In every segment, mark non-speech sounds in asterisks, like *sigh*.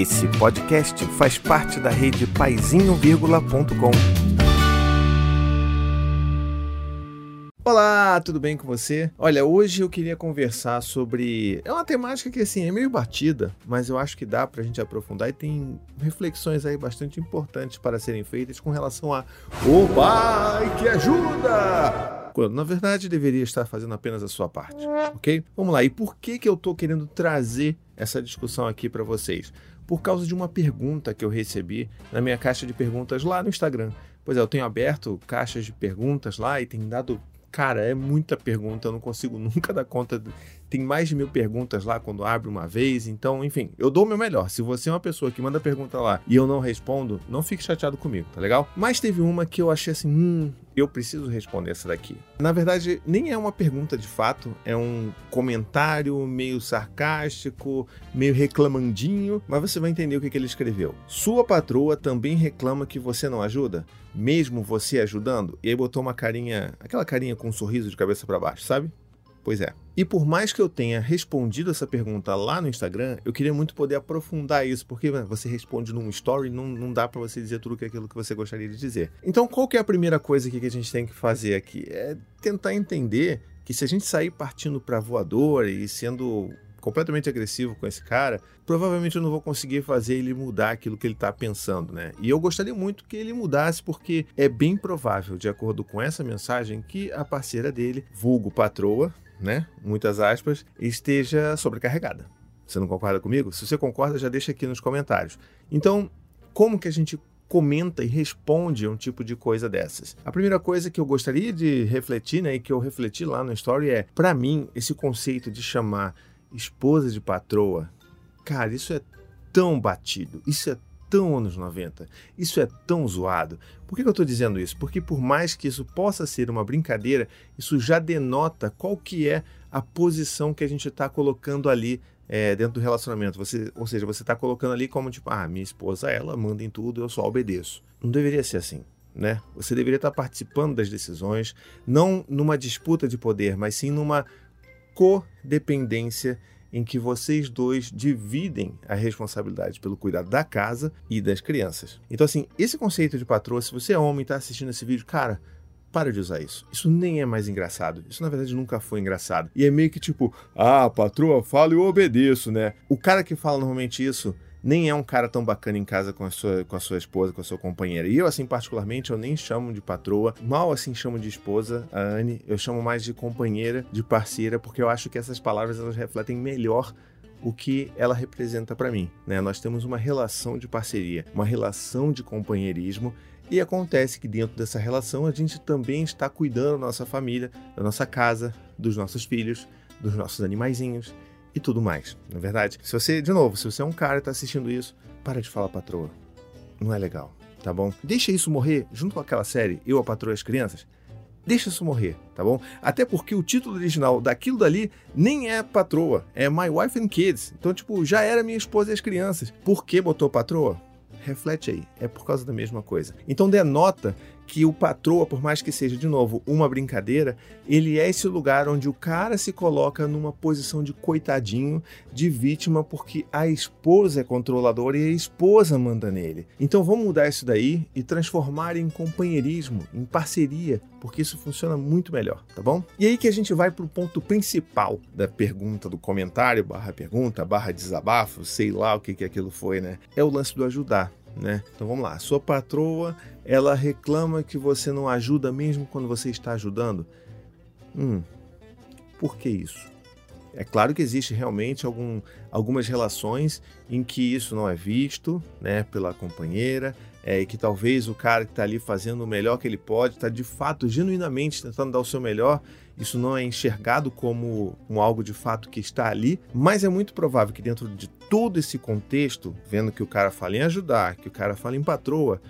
Esse podcast faz parte da rede paizinho.com. Olá, tudo bem com você? Olha, hoje eu queria conversar sobre. É uma temática que, assim, é meio batida, mas eu acho que dá pra gente aprofundar e tem reflexões aí bastante importantes para serem feitas com relação a. O Pai que ajuda! Na verdade, deveria estar fazendo apenas a sua parte, ok? Vamos lá, e por que, que eu tô querendo trazer essa discussão aqui para vocês? Por causa de uma pergunta que eu recebi na minha caixa de perguntas lá no Instagram. Pois é, eu tenho aberto caixas de perguntas lá e tem dado Cara, é muita pergunta, eu não consigo *laughs* nunca dar conta. Tem mais de mil perguntas lá quando abre uma vez, então, enfim, eu dou o meu melhor. Se você é uma pessoa que manda pergunta lá e eu não respondo, não fique chateado comigo, tá legal? Mas teve uma que eu achei assim, hum, eu preciso responder essa daqui. Na verdade, nem é uma pergunta de fato, é um comentário meio sarcástico, meio reclamandinho, mas você vai entender o que, que ele escreveu. Sua patroa também reclama que você não ajuda? Mesmo você ajudando? E aí botou uma carinha, aquela carinha com um sorriso de cabeça para baixo, sabe? Pois é. E por mais que eu tenha respondido essa pergunta lá no Instagram, eu queria muito poder aprofundar isso, porque você responde num story, não, não dá para você dizer tudo aquilo que você gostaria de dizer. Então, qual que é a primeira coisa que a gente tem que fazer aqui? É tentar entender que se a gente sair partindo para voadora e sendo completamente agressivo com esse cara, provavelmente eu não vou conseguir fazer ele mudar aquilo que ele está pensando, né? E eu gostaria muito que ele mudasse, porque é bem provável, de acordo com essa mensagem, que a parceira dele, vulgo patroa, né? Muitas aspas, esteja sobrecarregada. Você não concorda comigo? Se você concorda, já deixa aqui nos comentários. Então, como que a gente comenta e responde a um tipo de coisa dessas? A primeira coisa que eu gostaria de refletir, né, e que eu refleti lá no story é, para mim, esse conceito de chamar esposa de patroa, cara, isso é tão batido, isso é tão anos 90. Isso é tão zoado. Por que eu estou dizendo isso? Porque por mais que isso possa ser uma brincadeira, isso já denota qual que é a posição que a gente está colocando ali é, dentro do relacionamento. Você, ou seja, você está colocando ali como tipo, ah, minha esposa, ela manda em tudo, eu só obedeço. Não deveria ser assim. Né? Você deveria estar tá participando das decisões, não numa disputa de poder, mas sim numa codependência em que vocês dois dividem a responsabilidade pelo cuidado da casa e das crianças. Então, assim, esse conceito de patroa, se você é homem e está assistindo esse vídeo, cara, para de usar isso. Isso nem é mais engraçado. Isso, na verdade, nunca foi engraçado. E é meio que tipo, ah, patroa, fala e eu obedeço, né? O cara que fala normalmente isso nem é um cara tão bacana em casa com a sua, com a sua esposa, com a sua companheira. E eu, assim, particularmente, eu nem chamo de patroa, mal assim chamo de esposa, a Anne, eu chamo mais de companheira, de parceira, porque eu acho que essas palavras elas refletem melhor o que ela representa para mim. Né? Nós temos uma relação de parceria, uma relação de companheirismo e acontece que dentro dessa relação a gente também está cuidando da nossa família, da nossa casa, dos nossos filhos, dos nossos animaizinhos e tudo mais, na é verdade. Se você, de novo, se você é um cara e está assistindo isso, para de falar patroa. Não é legal, tá bom? Deixa isso morrer junto com aquela série Eu, a Patroa as Crianças. Deixa isso morrer, tá bom? Até porque o título original daquilo dali nem é patroa, é My Wife and Kids. Então, tipo, já era minha esposa e as crianças. Por que botou patroa? Reflete aí, é por causa da mesma coisa. Então denota que o patroa, por mais que seja de novo uma brincadeira, ele é esse lugar onde o cara se coloca numa posição de coitadinho, de vítima, porque a esposa é controladora e a esposa manda nele. Então vamos mudar isso daí e transformar em companheirismo, em parceria, porque isso funciona muito melhor, tá bom? E aí que a gente vai para o ponto principal da pergunta, do comentário, barra pergunta, barra desabafo, sei lá o que, que aquilo foi, né? É o lance do ajudar né? Então vamos lá. Sua patroa, ela reclama que você não ajuda mesmo quando você está ajudando. Hum, por que isso? É claro que existe realmente algum, algumas relações em que isso não é visto né, pela companheira, é, e que talvez o cara que está ali fazendo o melhor que ele pode, está de fato, genuinamente tentando dar o seu melhor, isso não é enxergado como um algo de fato que está ali, mas é muito provável que dentro de todo esse contexto, vendo que o cara fala em ajudar, que o cara fala em patroa,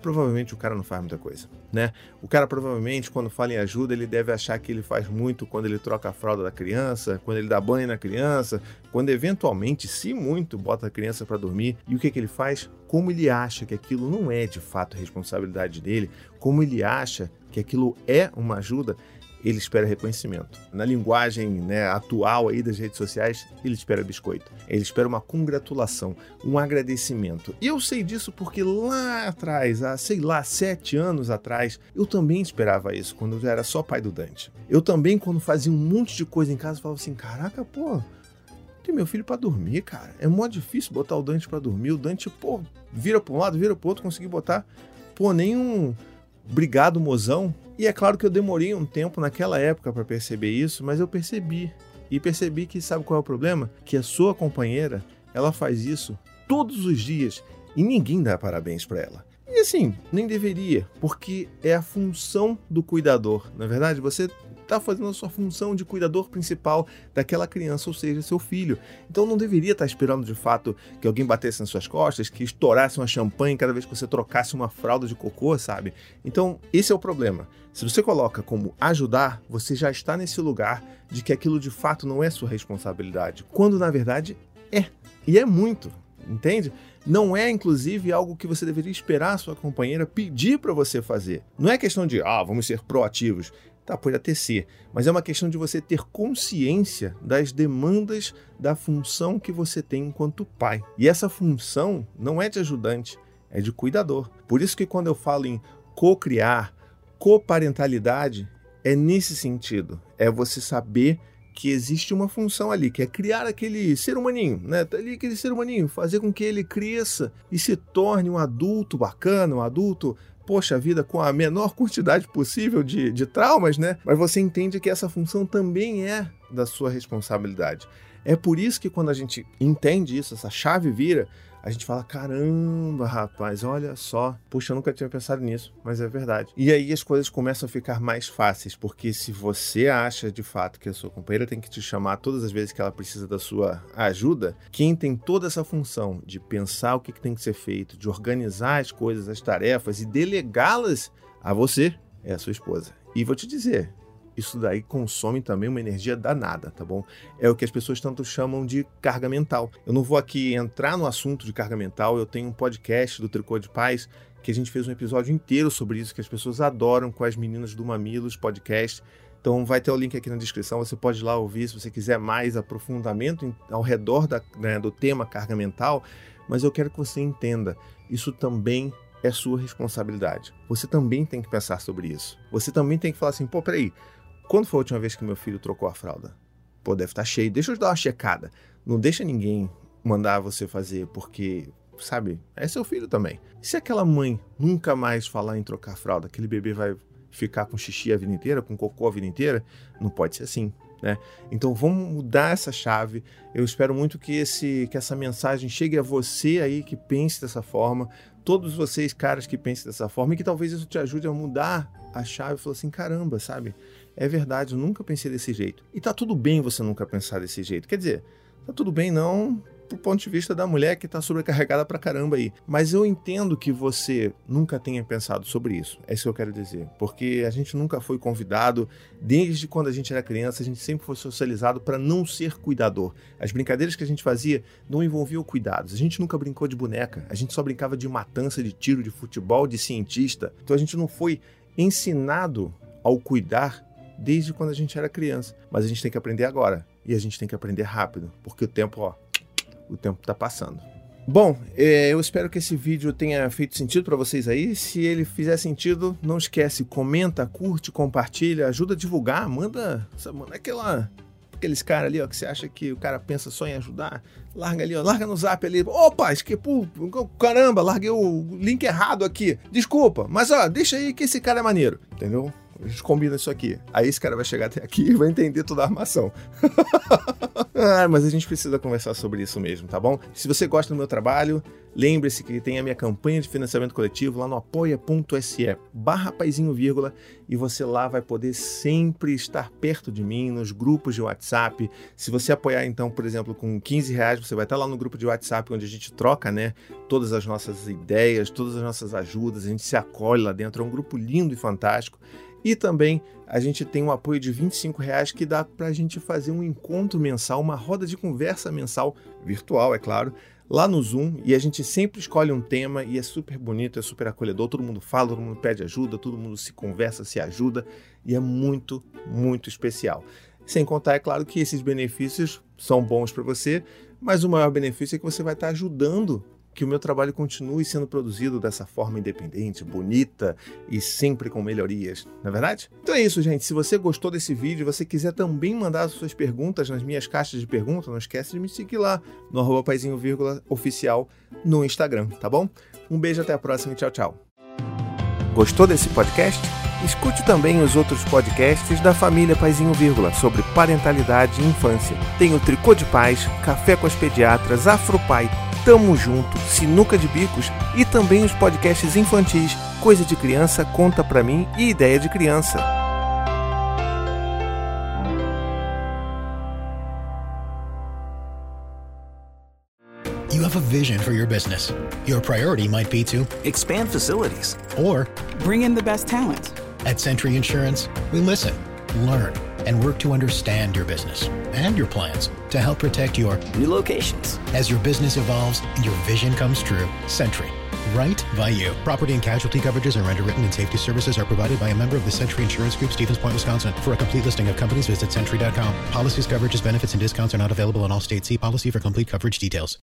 provavelmente o cara não faz muita coisa, né? O cara provavelmente, quando fala em ajuda, ele deve achar que ele faz muito quando ele troca a fralda da criança, quando ele dá banho na criança, quando eventualmente, se muito, bota a criança para dormir. E o que, que ele faz? Como ele acha que aquilo não é de fato responsabilidade dele, como ele acha que aquilo é uma ajuda, ele espera reconhecimento. Na linguagem né, atual aí das redes sociais, ele espera biscoito. Ele espera uma congratulação, um agradecimento. E eu sei disso porque lá atrás, há sei lá, sete anos atrás, eu também esperava isso, quando eu era só pai do Dante. Eu também, quando fazia um monte de coisa em casa, falava assim: caraca, pô, tem meu filho para dormir, cara. É mó difícil botar o Dante para dormir. O Dante, pô, vira para um lado, vira pro outro, consegui botar, pô, nenhum obrigado, mozão. E é claro que eu demorei um tempo naquela época para perceber isso, mas eu percebi. E percebi que sabe qual é o problema? Que a sua companheira, ela faz isso todos os dias e ninguém dá parabéns para ela. E assim, nem deveria, porque é a função do cuidador. Na é verdade, você está fazendo a sua função de cuidador principal daquela criança, ou seja, seu filho. Então não deveria estar tá esperando de fato que alguém batesse nas suas costas, que estourasse uma champanhe cada vez que você trocasse uma fralda de cocô, sabe? Então, esse é o problema. Se você coloca como ajudar, você já está nesse lugar de que aquilo de fato não é sua responsabilidade, quando na verdade é. E é muito, entende? Não é, inclusive, algo que você deveria esperar a sua companheira pedir para você fazer. Não é questão de, ah, vamos ser proativos. Tá, pode até ser, mas é uma questão de você ter consciência das demandas da função que você tem enquanto pai. E essa função não é de ajudante, é de cuidador. Por isso que quando eu falo em co-criar, coparentalidade, é nesse sentido. É você saber que existe uma função ali, que é criar aquele ser humaninho, né? Tá ali aquele ser humaninho, fazer com que ele cresça e se torne um adulto bacana, um adulto poxa vida, com a menor quantidade possível de, de traumas, né? Mas você entende que essa função também é da sua responsabilidade. É por isso que quando a gente entende isso, essa chave vira, a gente fala: caramba, rapaz, olha só. Puxa, eu nunca tinha pensado nisso, mas é verdade. E aí as coisas começam a ficar mais fáceis, porque se você acha de fato que a sua companheira tem que te chamar todas as vezes que ela precisa da sua ajuda, quem tem toda essa função de pensar o que tem que ser feito, de organizar as coisas, as tarefas e delegá-las a você, é a sua esposa. E vou te dizer, isso daí consome também uma energia danada, tá bom? É o que as pessoas tanto chamam de carga mental. Eu não vou aqui entrar no assunto de carga mental, eu tenho um podcast do Tricô de Paz que a gente fez um episódio inteiro sobre isso, que as pessoas adoram com as meninas do Mamilos Podcast. Então vai ter o link aqui na descrição, você pode ir lá ouvir se você quiser mais aprofundamento ao redor da, né, do tema carga mental, mas eu quero que você entenda, isso também é sua responsabilidade. Você também tem que pensar sobre isso. Você também tem que falar assim, pô, peraí, quando foi a última vez que meu filho trocou a fralda? Pô, deve estar tá cheio. Deixa eu dar uma checada. Não deixa ninguém mandar você fazer, porque, sabe, é seu filho também. Se aquela mãe nunca mais falar em trocar fralda, aquele bebê vai ficar com xixi a vida inteira, com cocô a vida inteira? Não pode ser assim. Né? Então vamos mudar essa chave. Eu espero muito que, esse, que essa mensagem chegue a você aí que pense dessa forma, todos vocês caras que pensem dessa forma e que talvez isso te ajude a mudar a chave e falar assim, caramba, sabe? É verdade, eu nunca pensei desse jeito. E tá tudo bem você nunca pensar desse jeito. Quer dizer, tá tudo bem não do ponto de vista da mulher que está sobrecarregada pra caramba aí. Mas eu entendo que você nunca tenha pensado sobre isso. É isso que eu quero dizer. Porque a gente nunca foi convidado, desde quando a gente era criança, a gente sempre foi socializado para não ser cuidador. As brincadeiras que a gente fazia não envolviam cuidados. A gente nunca brincou de boneca, a gente só brincava de matança, de tiro, de futebol, de cientista. Então a gente não foi ensinado ao cuidar desde quando a gente era criança. Mas a gente tem que aprender agora. E a gente tem que aprender rápido, porque o tempo, ó, o tempo tá passando. Bom, é, eu espero que esse vídeo tenha feito sentido para vocês aí. Se ele fizer sentido, não esquece, comenta, curte, compartilha, ajuda a divulgar, manda, manda aquela aqueles caras ali, ó, que você acha que o cara pensa só em ajudar, larga ali, ó, larga no zap ali. Opa, esquepu, caramba, larguei o link errado aqui. Desculpa, mas ó, deixa aí que esse cara é maneiro, entendeu? A gente combina isso aqui. Aí esse cara vai chegar até aqui e vai entender toda a armação. *laughs* ah, mas a gente precisa conversar sobre isso mesmo, tá bom? Se você gosta do meu trabalho, lembre-se que tem a minha campanha de financiamento coletivo lá no apoia.se barra paizinho vírgula e você lá vai poder sempre estar perto de mim nos grupos de WhatsApp. Se você apoiar então, por exemplo, com 15 reais, você vai estar lá no grupo de WhatsApp onde a gente troca, né, todas as nossas ideias, todas as nossas ajudas, a gente se acolhe lá dentro, é um grupo lindo e fantástico. E também a gente tem um apoio de 25 reais que dá para a gente fazer um encontro mensal, uma roda de conversa mensal, virtual, é claro, lá no Zoom. E a gente sempre escolhe um tema e é super bonito, é super acolhedor, todo mundo fala, todo mundo pede ajuda, todo mundo se conversa, se ajuda. E é muito, muito especial. Sem contar, é claro que esses benefícios são bons para você, mas o maior benefício é que você vai estar ajudando que o meu trabalho continue sendo produzido dessa forma independente, bonita e sempre com melhorias, não é verdade? Então é isso, gente. Se você gostou desse vídeo, você quiser também mandar as suas perguntas nas minhas caixas de perguntas, não esquece de me seguir lá no arroba oficial no Instagram, tá bom? Um beijo, até a próxima e tchau, tchau. Gostou desse podcast? Escute também os outros podcasts da família Paizinho Vírgula sobre parentalidade e infância. Tem o Tricô de Paz, Café com as Pediatras, Afropai, Tamo Junto, Sinuca de Bicos e também os podcasts infantis Coisa de Criança, Conta Pra Mim e Ideia de Criança. You have a vision for your business. Your priority might be to expand facilities or bring in the best talent. At Century Insurance, we listen, learn, and work to understand your business and your plans to help protect your new locations. As your business evolves and your vision comes true, Century. Right by you. Property and casualty coverages are underwritten and safety services are provided by a member of the Century Insurance Group, Stevens Point, Wisconsin. For a complete listing of companies, visit century.com. Policies, coverages, benefits, and discounts are not available in all states. See policy for complete coverage details.